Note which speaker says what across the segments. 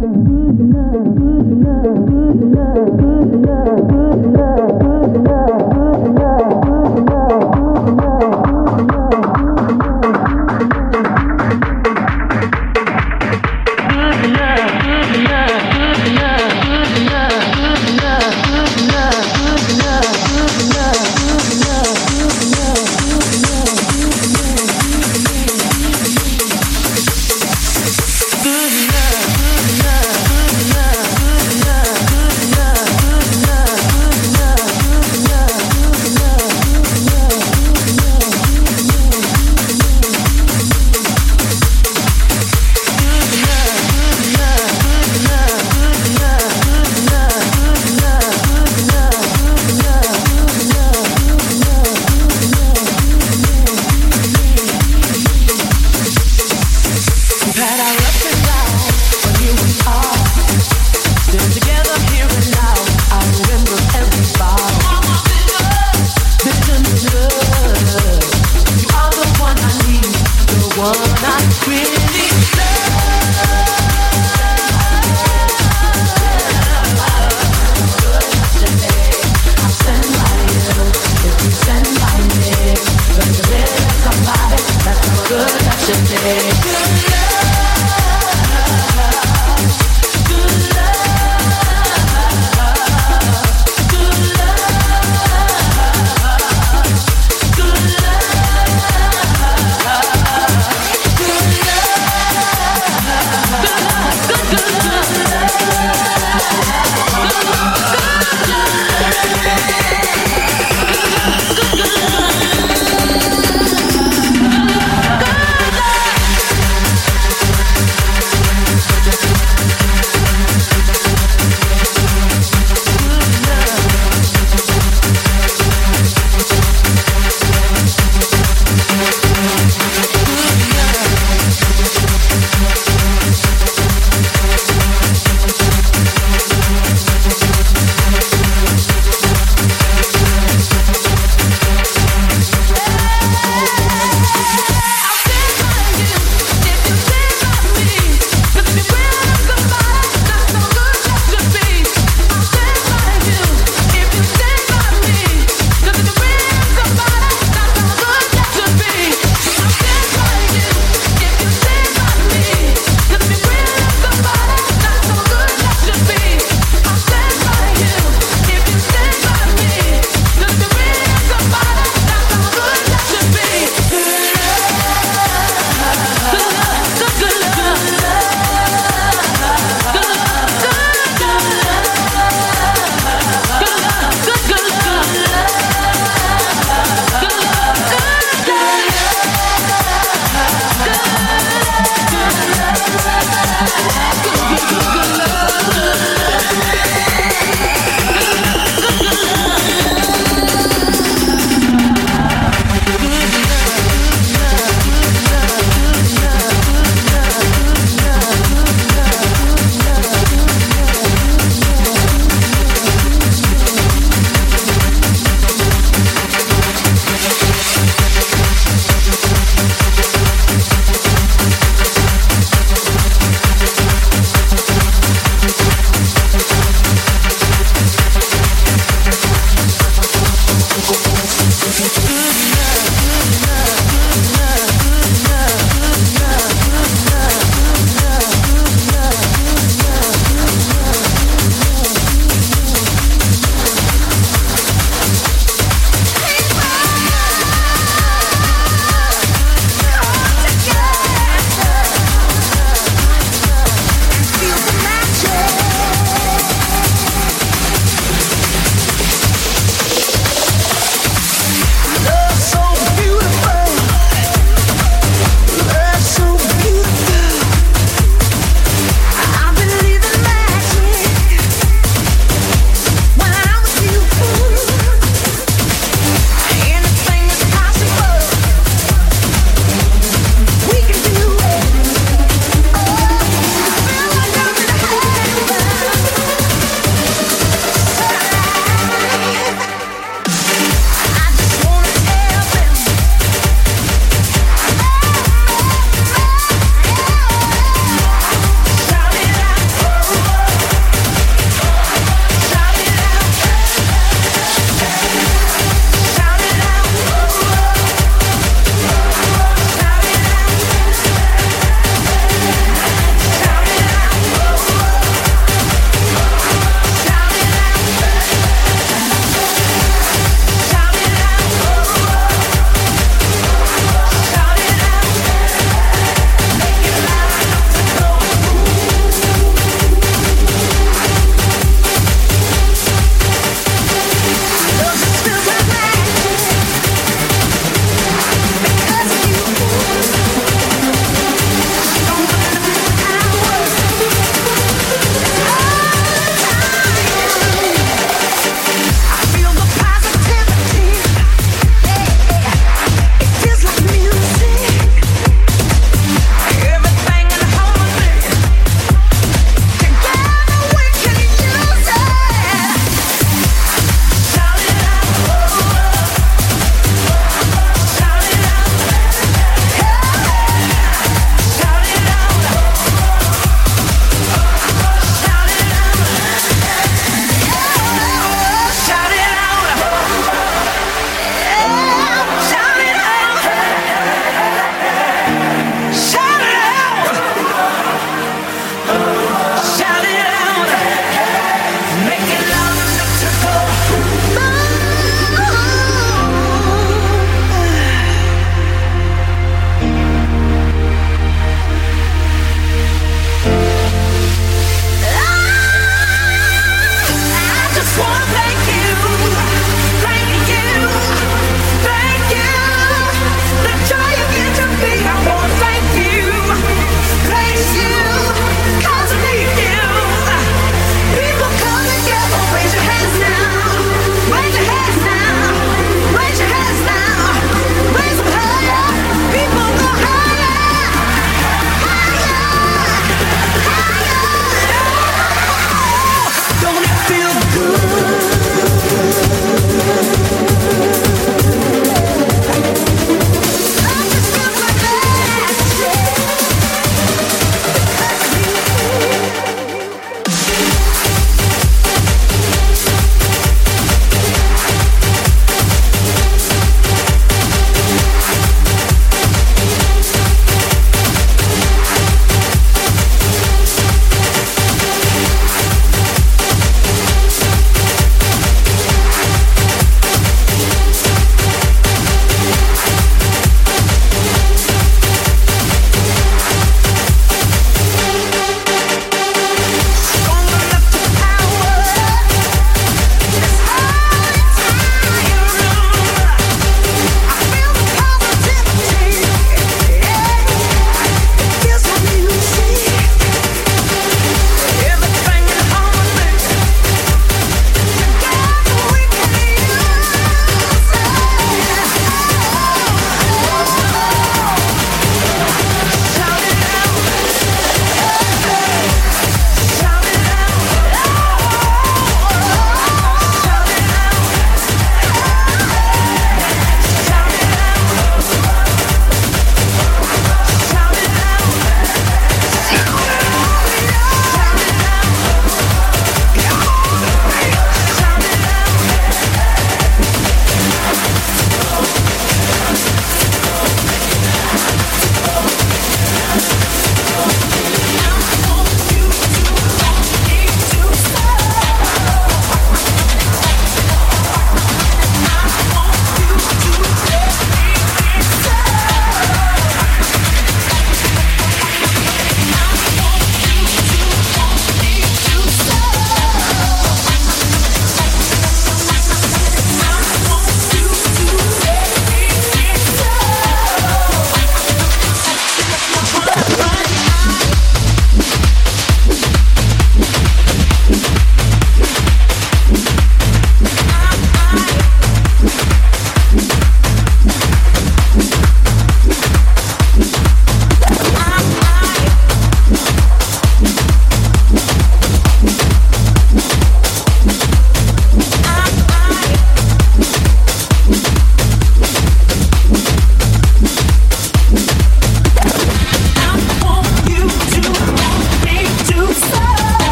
Speaker 1: love, good love, good love, good love, good love, good love.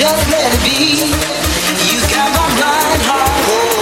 Speaker 2: Just let it be. You got my blind heart.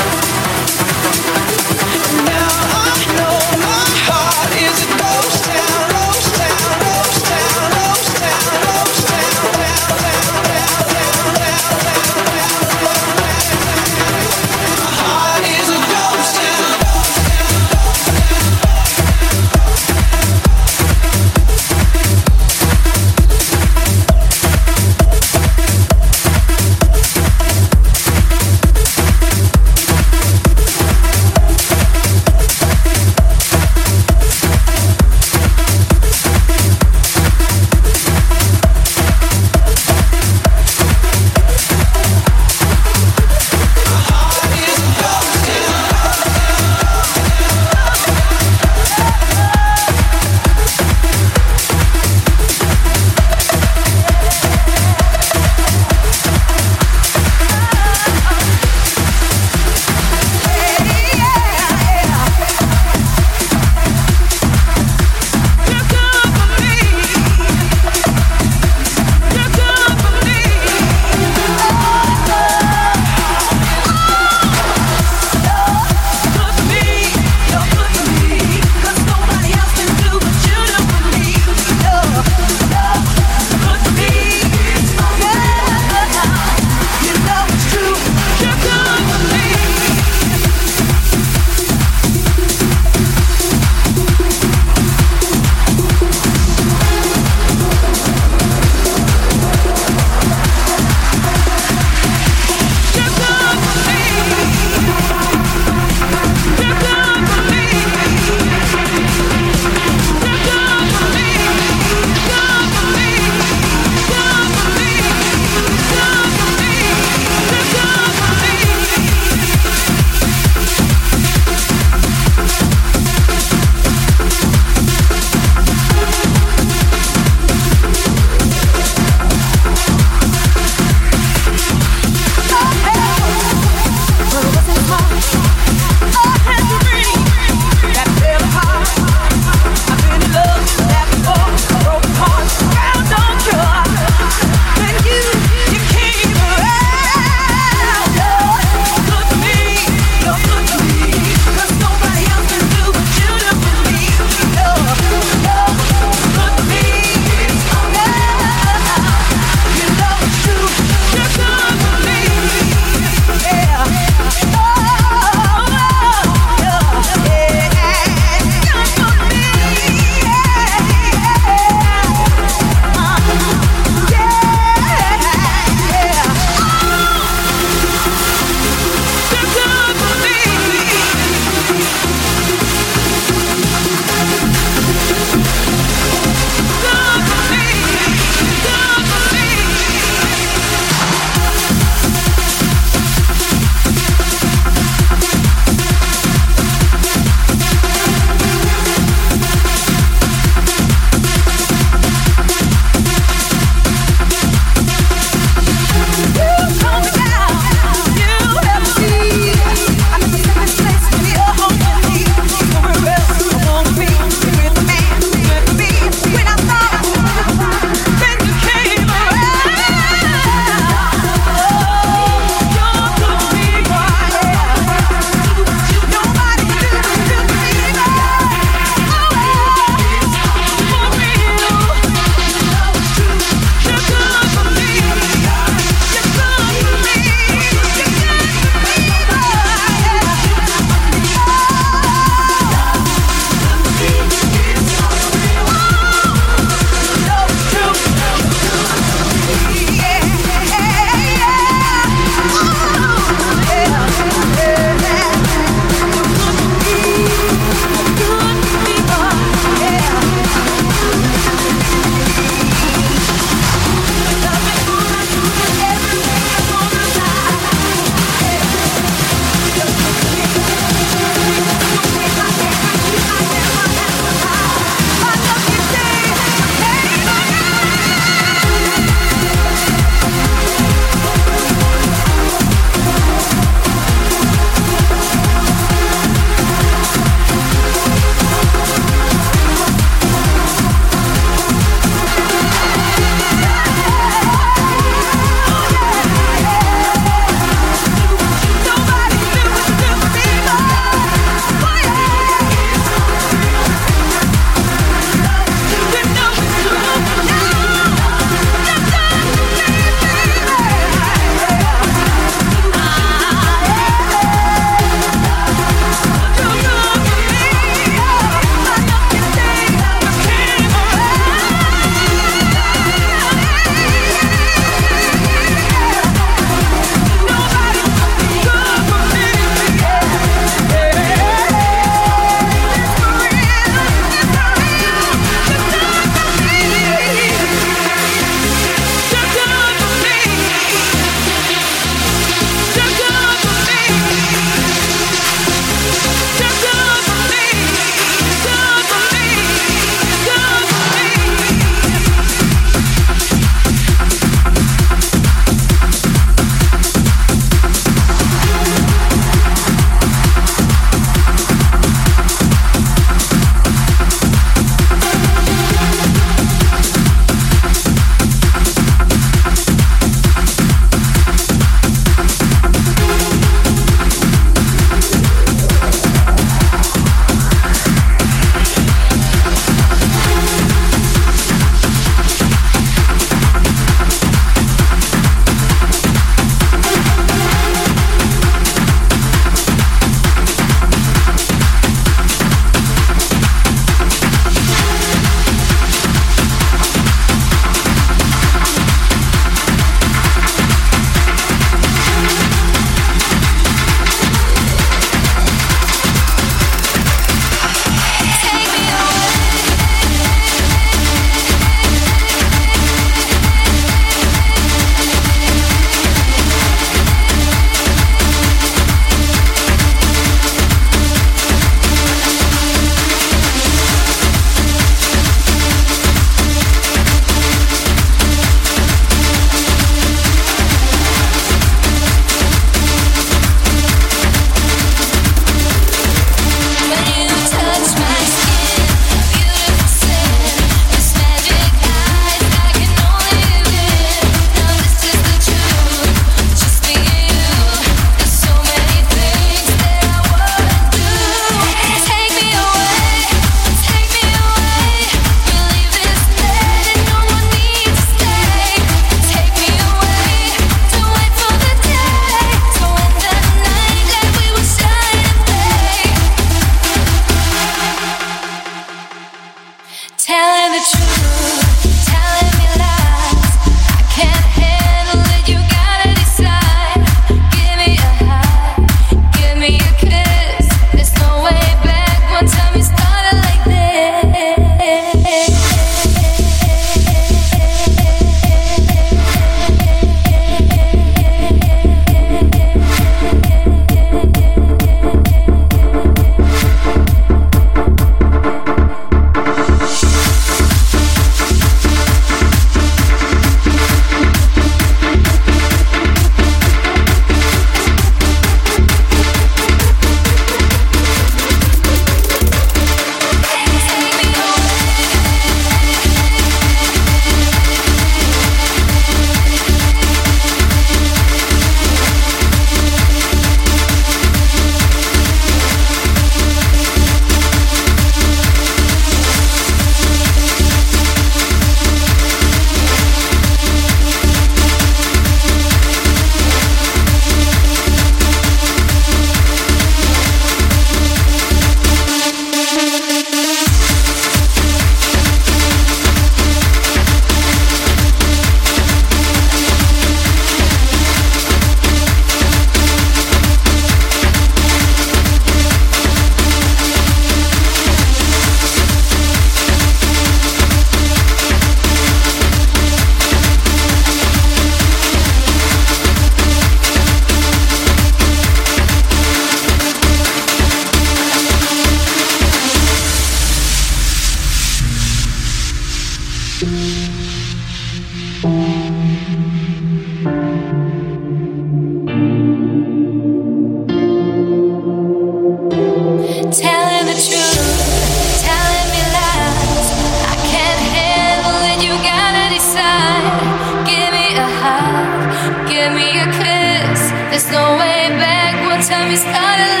Speaker 3: Time we started